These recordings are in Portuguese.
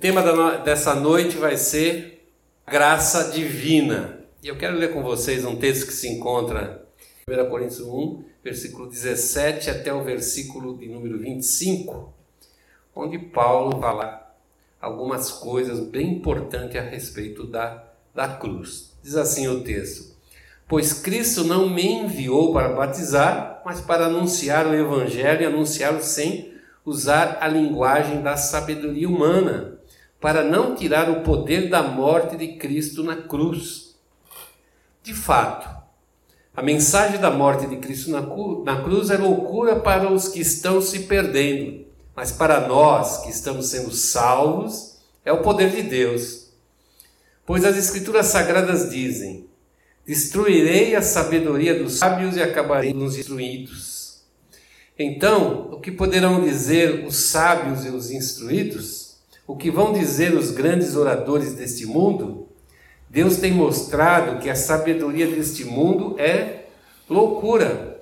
tema dessa noite vai ser graça divina. E eu quero ler com vocês um texto que se encontra em 1 Coríntios 1, versículo 17 até o versículo de número 25, onde Paulo fala algumas coisas bem importantes a respeito da, da cruz. Diz assim o texto: Pois Cristo não me enviou para batizar, mas para anunciar o Evangelho e anunciá-lo sem usar a linguagem da sabedoria humana para não tirar o poder da morte de Cristo na cruz. De fato, a mensagem da morte de Cristo na cruz é loucura para os que estão se perdendo, mas para nós que estamos sendo salvos, é o poder de Deus. Pois as Escrituras Sagradas dizem: Destruirei a sabedoria dos sábios e acabarei nos instruídos. Então, o que poderão dizer os sábios e os instruídos? O que vão dizer os grandes oradores deste mundo, Deus tem mostrado que a sabedoria deste mundo é loucura,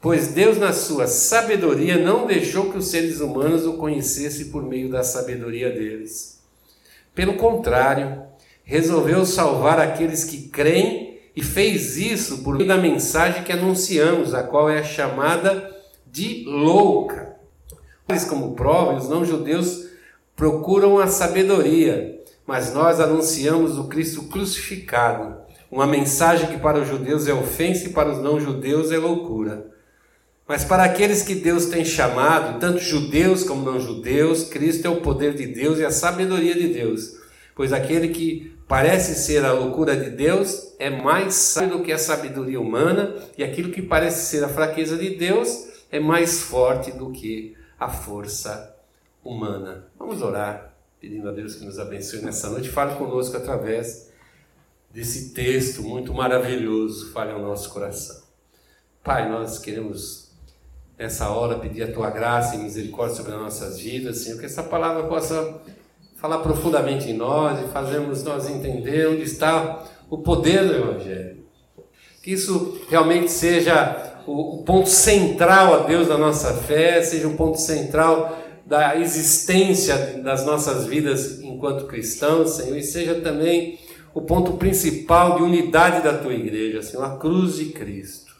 pois Deus, na sua sabedoria, não deixou que os seres humanos o conhecessem por meio da sabedoria deles. Pelo contrário, resolveu salvar aqueles que creem e fez isso por meio da mensagem que anunciamos, a qual é chamada de louca. Como prova, os não-judeus procuram a sabedoria, mas nós anunciamos o Cristo crucificado, uma mensagem que para os judeus é ofensa e para os não-judeus é loucura. Mas para aqueles que Deus tem chamado, tanto judeus como não-judeus, Cristo é o poder de Deus e a sabedoria de Deus. Pois aquele que parece ser a loucura de Deus é mais sábio do que a sabedoria humana, e aquilo que parece ser a fraqueza de Deus é mais forte do que a força humana. Vamos orar, pedindo a Deus que nos abençoe nessa noite. Fale conosco através desse texto muito maravilhoso. Fale ao nosso coração. Pai, nós queremos nessa hora pedir a tua graça e misericórdia sobre as nossas vidas, Senhor, que essa palavra possa falar profundamente em nós e fazermos nós entender onde está o poder do Evangelho. Que isso realmente seja o, ponto central a Deus da nossa fé, seja um ponto central da existência das nossas vidas enquanto cristãos, Senhor, e seja também o ponto principal de unidade da tua igreja, Senhor, a cruz de Cristo.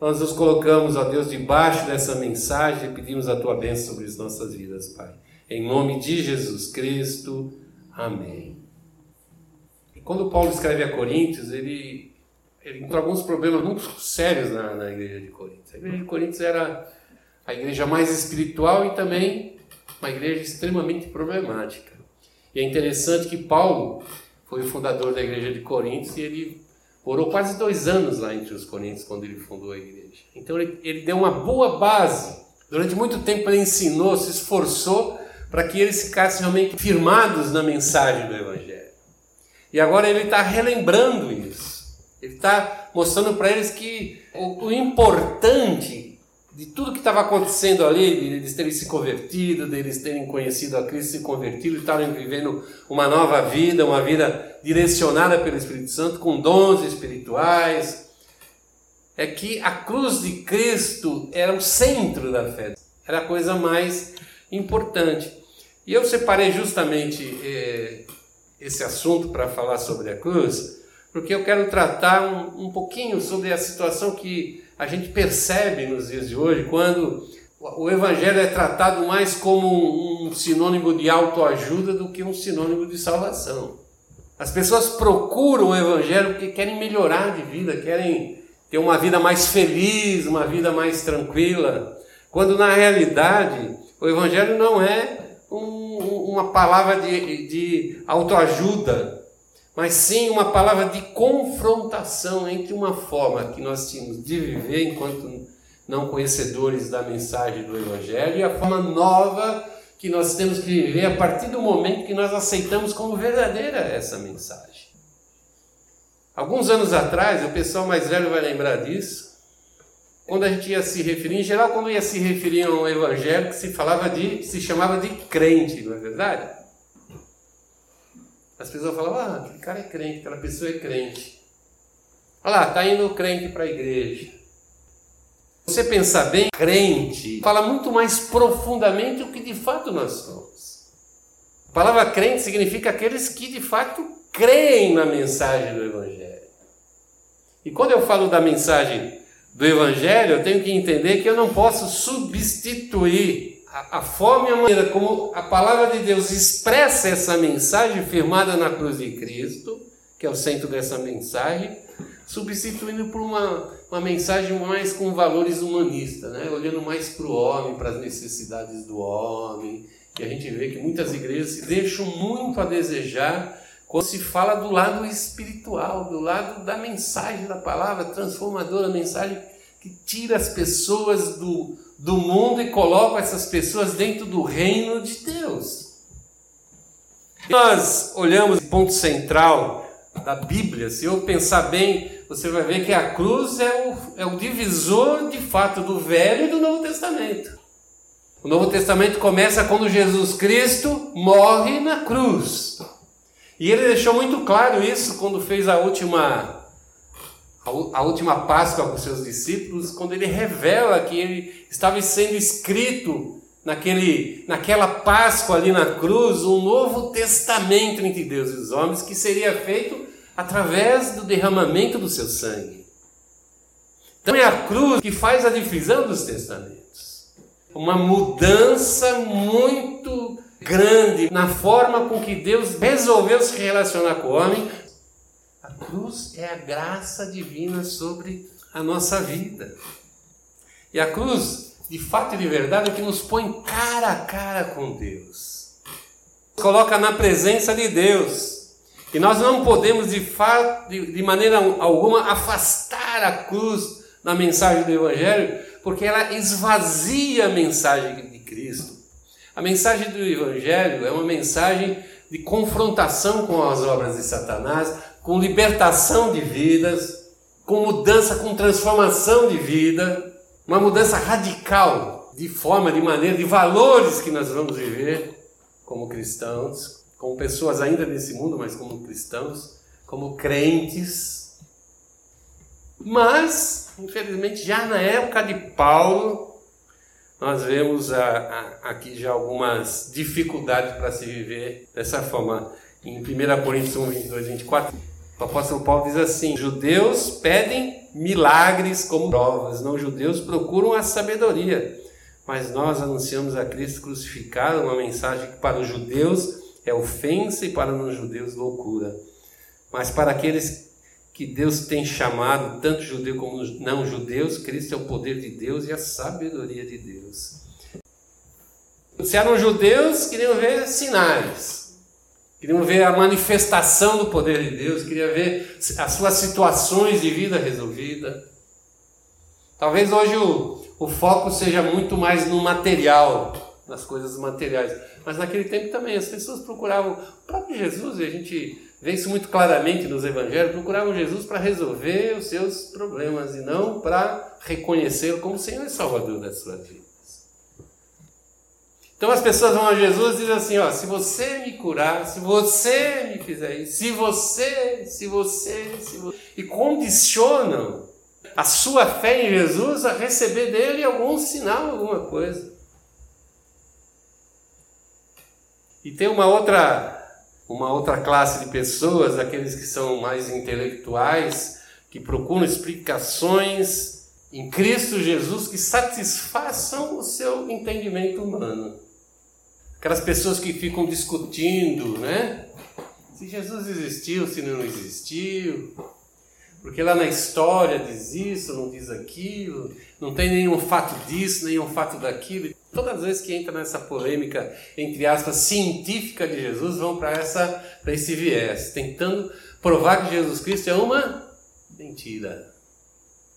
Nós nos colocamos, ó Deus, debaixo dessa mensagem e pedimos a tua bênção sobre as nossas vidas, Pai. Em nome de Jesus Cristo. Amém. E quando Paulo escreve a Coríntios, ele, ele encontrou alguns problemas muito sérios na, na igreja de Coríntios. A igreja de Coríntios era a igreja mais espiritual e também uma igreja extremamente problemática. E é interessante que Paulo foi o fundador da igreja de Coríntios e ele orou quase dois anos lá entre os Coríntios quando ele fundou a igreja. Então ele, ele deu uma boa base. Durante muito tempo ele ensinou, se esforçou para que eles ficassem realmente firmados na mensagem do Evangelho. E agora ele está relembrando isso. Ele está mostrando para eles que o, o importante de tudo que estava acontecendo ali, eles terem se convertido, deles terem conhecido a Cristo, se convertido estarem vivendo uma nova vida, uma vida direcionada pelo Espírito Santo, com dons espirituais, é que a cruz de Cristo era o centro da fé, era a coisa mais importante. E eu separei justamente eh, esse assunto para falar sobre a cruz, porque eu quero tratar um, um pouquinho sobre a situação que a gente percebe nos dias de hoje quando o Evangelho é tratado mais como um sinônimo de autoajuda do que um sinônimo de salvação. As pessoas procuram o Evangelho porque querem melhorar de vida, querem ter uma vida mais feliz, uma vida mais tranquila, quando na realidade o Evangelho não é um, uma palavra de, de autoajuda, mas sim uma palavra de confrontação entre uma forma que nós tínhamos de viver enquanto não conhecedores da mensagem do Evangelho e a forma nova que nós temos que viver a partir do momento que nós aceitamos como verdadeira essa mensagem. Alguns anos atrás, o pessoal mais velho vai lembrar disso, quando a gente ia se referir, em geral, quando ia se referir a um evangelho que se falava de, se chamava de crente, não é verdade? As pessoas falavam, ah, aquele cara é crente, aquela pessoa é crente. Olha lá, está indo crente para a igreja. Você pensar bem, crente fala muito mais profundamente o que de fato nós somos. A palavra crente significa aqueles que de fato creem na mensagem do Evangelho. E quando eu falo da mensagem do Evangelho, eu tenho que entender que eu não posso substituir a, a forma e a maneira como a palavra de Deus expressa essa mensagem firmada na cruz de Cristo, que é o centro dessa mensagem, substituindo por uma, uma mensagem mais com valores humanistas, né? olhando mais para o homem, para as necessidades do homem. E a gente vê que muitas igrejas se deixam muito a desejar quando se fala do lado espiritual, do lado da mensagem da palavra transformadora, a mensagem que tira as pessoas do, do mundo e coloca essas pessoas dentro do reino de Deus. Nós olhamos o ponto central da Bíblia, se eu pensar bem, você vai ver que a cruz é o, é o divisor de fato do Velho e do Novo Testamento. O Novo Testamento começa quando Jesus Cristo morre na cruz. E ele deixou muito claro isso quando fez a última a última Páscoa com seus discípulos, quando ele revela que ele estava sendo escrito naquele, naquela Páscoa ali na cruz, um novo testamento entre Deus e os homens que seria feito através do derramamento do seu sangue. Então é a cruz que faz a divisão dos testamentos. Uma mudança muito grande na forma com que Deus resolveu se relacionar com o homem. A cruz é a graça divina sobre a nossa vida. E a cruz, de fato e de verdade, é que nos põe cara a cara com Deus. Coloca na presença de Deus. E nós não podemos, de, fato, de, de maneira alguma, afastar a cruz da mensagem do Evangelho, porque ela esvazia a mensagem de Cristo. A mensagem do Evangelho é uma mensagem de confrontação com as obras de Satanás, com libertação de vidas, com mudança, com transformação de vida, uma mudança radical de forma, de maneira, de valores que nós vamos viver como cristãos, como pessoas ainda nesse mundo, mas como cristãos, como crentes. Mas, infelizmente, já na época de Paulo, nós vemos a, a, aqui já algumas dificuldades para se viver dessa forma. Em 1 Coríntios 1, 22, 24, o apóstolo Paulo diz assim: Judeus pedem milagres como provas, não judeus procuram a sabedoria. Mas nós anunciamos a Cristo crucificado, uma mensagem que para os judeus é ofensa e para os não-judeus loucura. Mas para aqueles que Deus tem chamado, tanto judeu como não judeus, Cristo é o poder de Deus e a sabedoria de Deus. Se eram judeus, queriam ver sinais, queriam ver a manifestação do poder de Deus, queriam ver as suas situações de vida resolvida. Talvez hoje o, o foco seja muito mais no material, nas coisas materiais. Mas naquele tempo também as pessoas procuravam o próprio Jesus e a gente vê isso muito claramente nos evangelhos, procuravam Jesus para resolver os seus problemas e não para reconhecê-lo como Senhor e Salvador das suas vidas. Então as pessoas vão a Jesus e dizem assim: ó, se você me curar, se você me fizer isso, se você, se você, se você. E condicionam a sua fé em Jesus a receber dele algum sinal, alguma coisa. E tem uma outra uma outra classe de pessoas, aqueles que são mais intelectuais, que procuram explicações em Cristo Jesus que satisfaçam o seu entendimento humano. Aquelas pessoas que ficam discutindo, né? Se Jesus existiu, se não existiu, porque lá na história diz isso, não diz aquilo, não tem nenhum fato disso, nenhum fato daquilo. Todas as vezes que entra nessa polêmica, entre aspas, científica de Jesus, vão para esse viés, tentando provar que Jesus Cristo é uma mentira.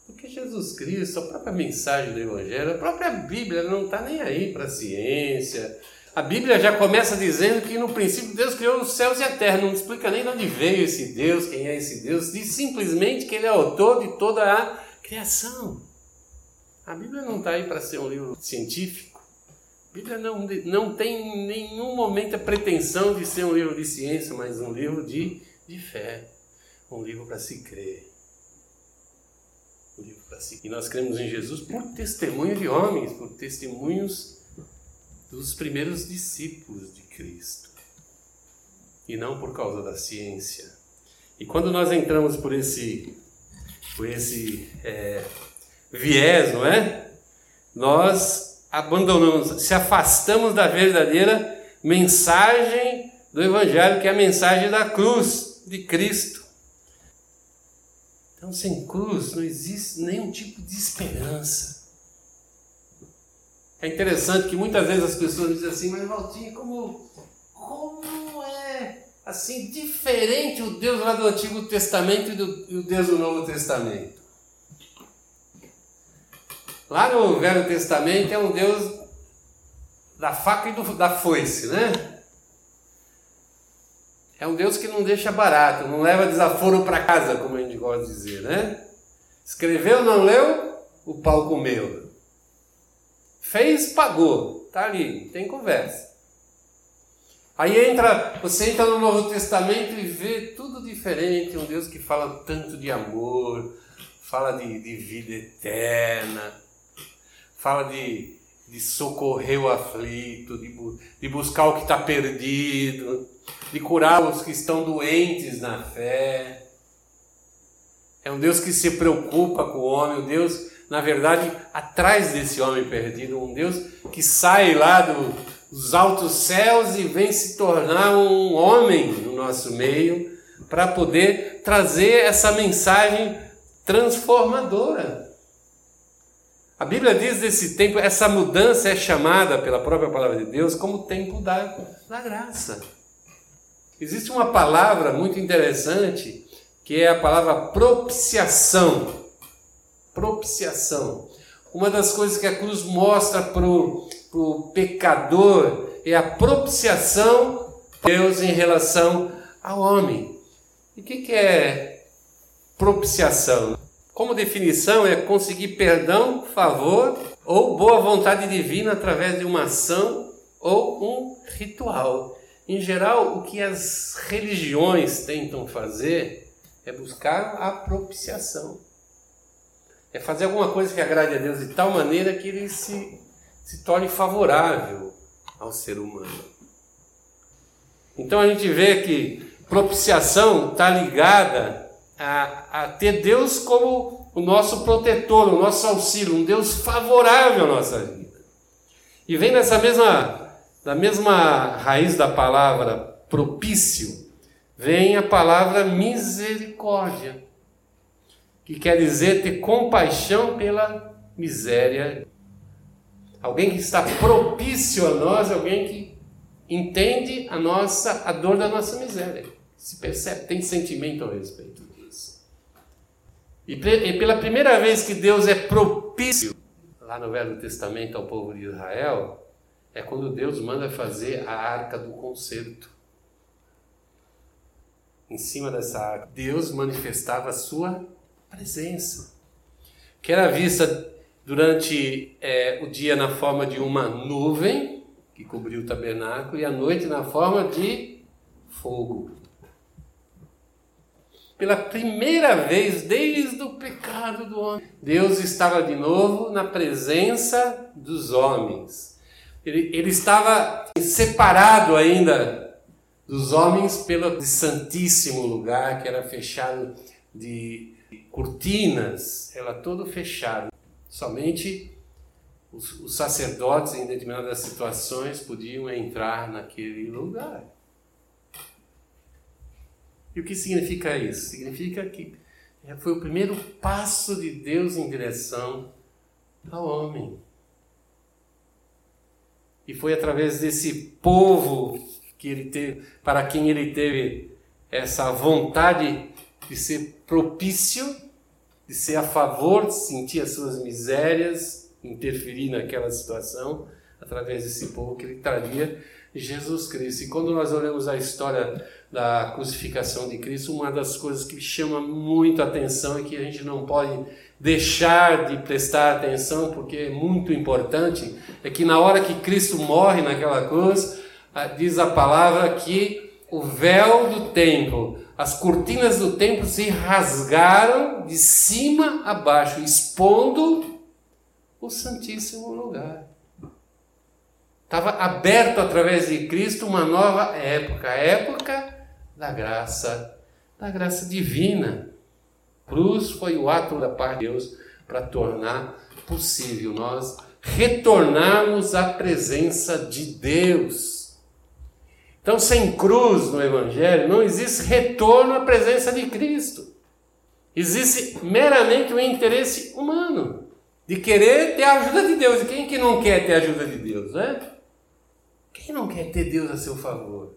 Porque Jesus Cristo, a própria mensagem do Evangelho, a própria Bíblia não está nem aí para a ciência, a Bíblia já começa dizendo que no princípio Deus criou os céus e a terra, não explica nem de onde veio esse Deus, quem é esse Deus, diz simplesmente que Ele é autor de toda a criação. A Bíblia não está aí para ser um livro científico. A Bíblia não, não tem em nenhum momento a pretensão de ser um livro de ciência, mas um livro de, de fé, um livro para se crer. Um livro para se... E nós cremos em Jesus por testemunho de homens, por testemunhos dos primeiros discípulos de Cristo. e não por causa da ciência. E quando nós entramos por esse, por esse é, viés, não é? Nós abandonamos, se afastamos da verdadeira mensagem do Evangelho, que é a mensagem da cruz de Cristo. Então, sem cruz não existe nenhum tipo de esperança. É interessante que muitas vezes as pessoas dizem assim, mas Valtinho, como, como é assim diferente o Deus lá do Antigo Testamento e, do, e o Deus do Novo Testamento? Lá no Velho Testamento é um Deus da faca e do, da foice, né? É um Deus que não deixa barato, não leva desaforo para casa, como a gente gosta de dizer, né? Escreveu, não leu, o pau comeu. Fez, pagou. Tá ali, tem conversa. Aí entra, você entra no Novo Testamento e vê tudo diferente, um Deus que fala tanto de amor, fala de, de vida eterna, fala de, de socorrer o aflito, de, de buscar o que está perdido, de curar os que estão doentes na fé. É um Deus que se preocupa com o homem, um Deus na verdade, atrás desse homem perdido, um Deus que sai lá do, dos altos céus e vem se tornar um homem no nosso meio para poder trazer essa mensagem transformadora. A Bíblia diz desse tempo, essa mudança é chamada pela própria palavra de Deus como tempo da, da graça. Existe uma palavra muito interessante que é a palavra propiciação propiciação. Uma das coisas que a cruz mostra para o pecador é a propiciação de Deus em relação ao homem. E o que, que é propiciação? Como definição, é conseguir perdão, favor ou boa vontade divina através de uma ação ou um ritual. Em geral, o que as religiões tentam fazer é buscar a propiciação. É fazer alguma coisa que agrade a Deus de tal maneira que ele se, se torne favorável ao ser humano. Então a gente vê que propiciação está ligada a, a ter Deus como o nosso protetor, o nosso auxílio, um Deus favorável à nossa vida. E vem nessa mesma, da mesma raiz da palavra propício, vem a palavra misericórdia que quer dizer ter compaixão pela miséria. Alguém que está propício a nós, alguém que entende a nossa a dor da nossa miséria, se percebe, tem sentimento a respeito disso. E, e pela primeira vez que Deus é propício lá no Velho Testamento ao povo de Israel, é quando Deus manda fazer a arca do concerto. Em cima dessa arca, Deus manifestava a sua presença, que era vista durante é, o dia na forma de uma nuvem que cobriu o tabernáculo e à noite na forma de fogo. Pela primeira vez desde o pecado do homem, Deus estava de novo na presença dos homens. Ele, ele estava separado ainda dos homens pelo santíssimo lugar que era fechado de cortinas, ela todo fechado. Somente os, os sacerdotes, em determinadas situações, podiam entrar naquele lugar. E o que significa isso? Significa que foi o primeiro passo de Deus em direção ao homem. E foi através desse povo que ele teve, para quem ele teve essa vontade de ser propício, de ser a favor, de sentir as suas misérias, interferir naquela situação, através desse povo que ele traria Jesus Cristo. E quando nós olhamos a história da crucificação de Cristo, uma das coisas que chama muito atenção e que a gente não pode deixar de prestar atenção, porque é muito importante, é que na hora que Cristo morre naquela cruz, diz a palavra que o véu do templo as cortinas do templo se rasgaram de cima a baixo, expondo o Santíssimo Lugar. Estava aberto através de Cristo uma nova época, a época da graça, da graça divina. Cruz foi o ato da parte de Deus para tornar possível nós retornarmos à presença de Deus. Então, sem cruz no Evangelho, não existe retorno à presença de Cristo. Existe meramente o interesse humano de querer ter a ajuda de Deus. E quem que não quer ter a ajuda de Deus, né? Quem não quer ter Deus a seu favor?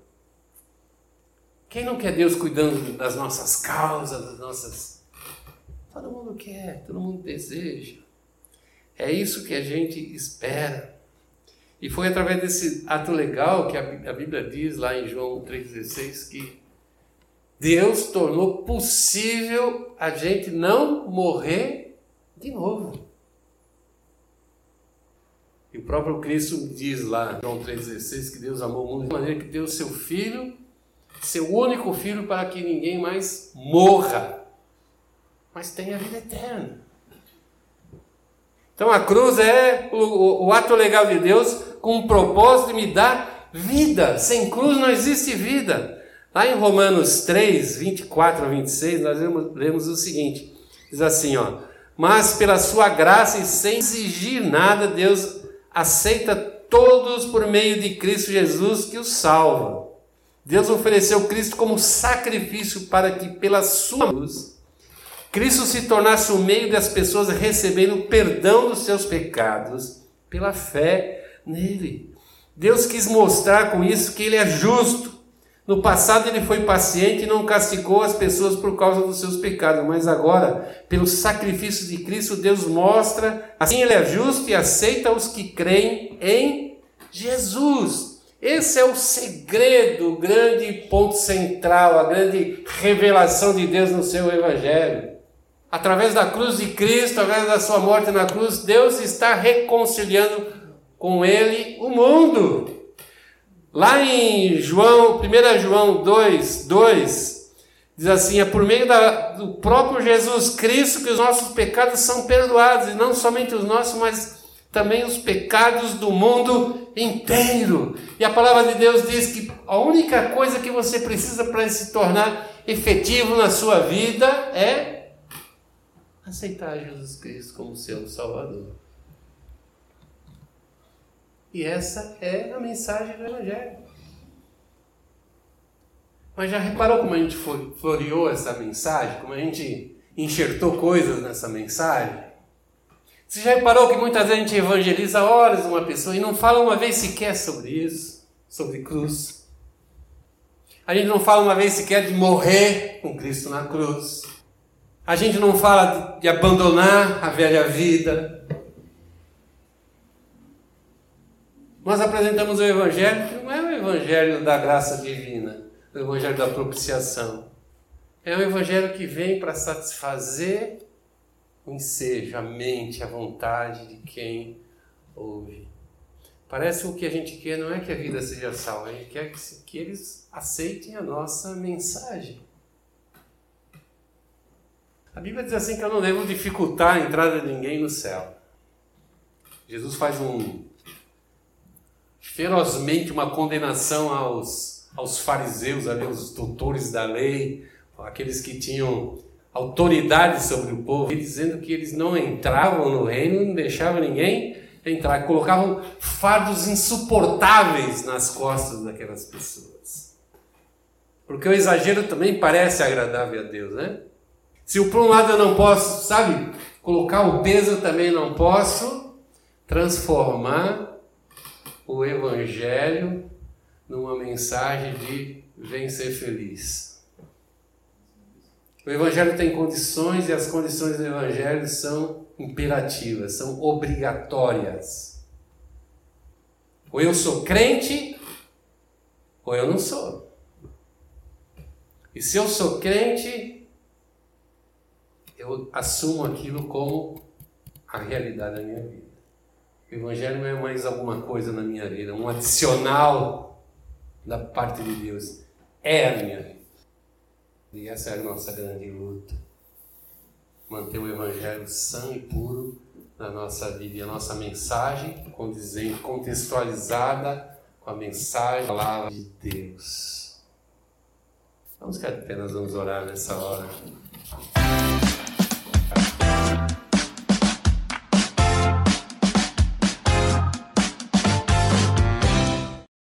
Quem não quer Deus cuidando das nossas causas, das nossas. Todo mundo quer, todo mundo deseja. É isso que a gente espera. E foi através desse ato legal que a Bíblia diz lá em João 3,16 que Deus tornou possível a gente não morrer de novo. E o próprio Cristo diz lá, João 3,16, que Deus amou o mundo de maneira que deu seu Filho, seu único Filho, para que ninguém mais morra, mas tenha vida eterna. Então a cruz é o, o, o ato legal de Deus com o propósito de me dar vida. Sem cruz não existe vida. Lá em Romanos 3, 24 a 26, nós lemos, lemos o seguinte: diz assim, ó. Mas pela sua graça e sem exigir nada, Deus aceita todos por meio de Cristo Jesus que os salva. Deus ofereceu Cristo como sacrifício para que, pela sua luz, Cristo se tornasse o meio das pessoas recebendo o perdão dos seus pecados pela fé nele. Deus quis mostrar com isso que ele é justo. No passado ele foi paciente e não castigou as pessoas por causa dos seus pecados, mas agora, pelo sacrifício de Cristo, Deus mostra, assim ele é justo e aceita os que creem em Jesus. Esse é o segredo, o grande ponto central, a grande revelação de Deus no seu evangelho através da cruz de Cristo, através da sua morte na cruz, Deus está reconciliando com ele o mundo. Lá em João, 1 João 2, 2, diz assim: é por meio da, do próprio Jesus Cristo que os nossos pecados são perdoados, e não somente os nossos, mas também os pecados do mundo inteiro. E a palavra de Deus diz que a única coisa que você precisa para se tornar efetivo na sua vida é aceitar Jesus Cristo como seu Salvador. E essa é a mensagem do Evangelho. Mas já reparou como a gente floreou essa mensagem? Como a gente enxertou coisas nessa mensagem? Você já reparou que muitas vezes a gente evangeliza horas uma pessoa e não fala uma vez sequer sobre isso, sobre cruz? A gente não fala uma vez sequer de morrer com Cristo na cruz. A gente não fala de abandonar a velha vida. Nós apresentamos o Evangelho que não é o Evangelho da graça divina, o Evangelho da propiciação. É o Evangelho que vem para satisfazer o ensejo, a mente, a vontade de quem ouve. Parece que o que a gente quer não é que a vida seja salva, a gente quer que eles aceitem a nossa mensagem. A Bíblia diz assim que eu não devo dificultar a entrada de ninguém no céu. Jesus faz um ferozmente uma condenação aos, aos fariseus, ali, aos doutores da lei, aqueles que tinham autoridade sobre o povo, dizendo que eles não entravam no reino, não deixavam ninguém entrar, colocavam fardos insuportáveis nas costas daquelas pessoas. Porque o exagero também parece agradável a Deus, né? Se por um lado eu não posso, sabe, colocar o peso, eu também não posso transformar o Evangelho numa mensagem de vem ser feliz. O Evangelho tem condições e as condições do Evangelho são imperativas, são obrigatórias. Ou eu sou crente, ou eu não sou. E se eu sou crente, eu assumo aquilo como a realidade da minha vida. O Evangelho não é mais alguma coisa na minha vida, um adicional da parte de Deus. É a minha vida. E essa é a nossa grande luta. Manter o Evangelho sã e puro na nossa vida e a nossa mensagem condizente, contextualizada com a mensagem da palavra de Deus. Vamos ficar apenas vamos orar nessa hora.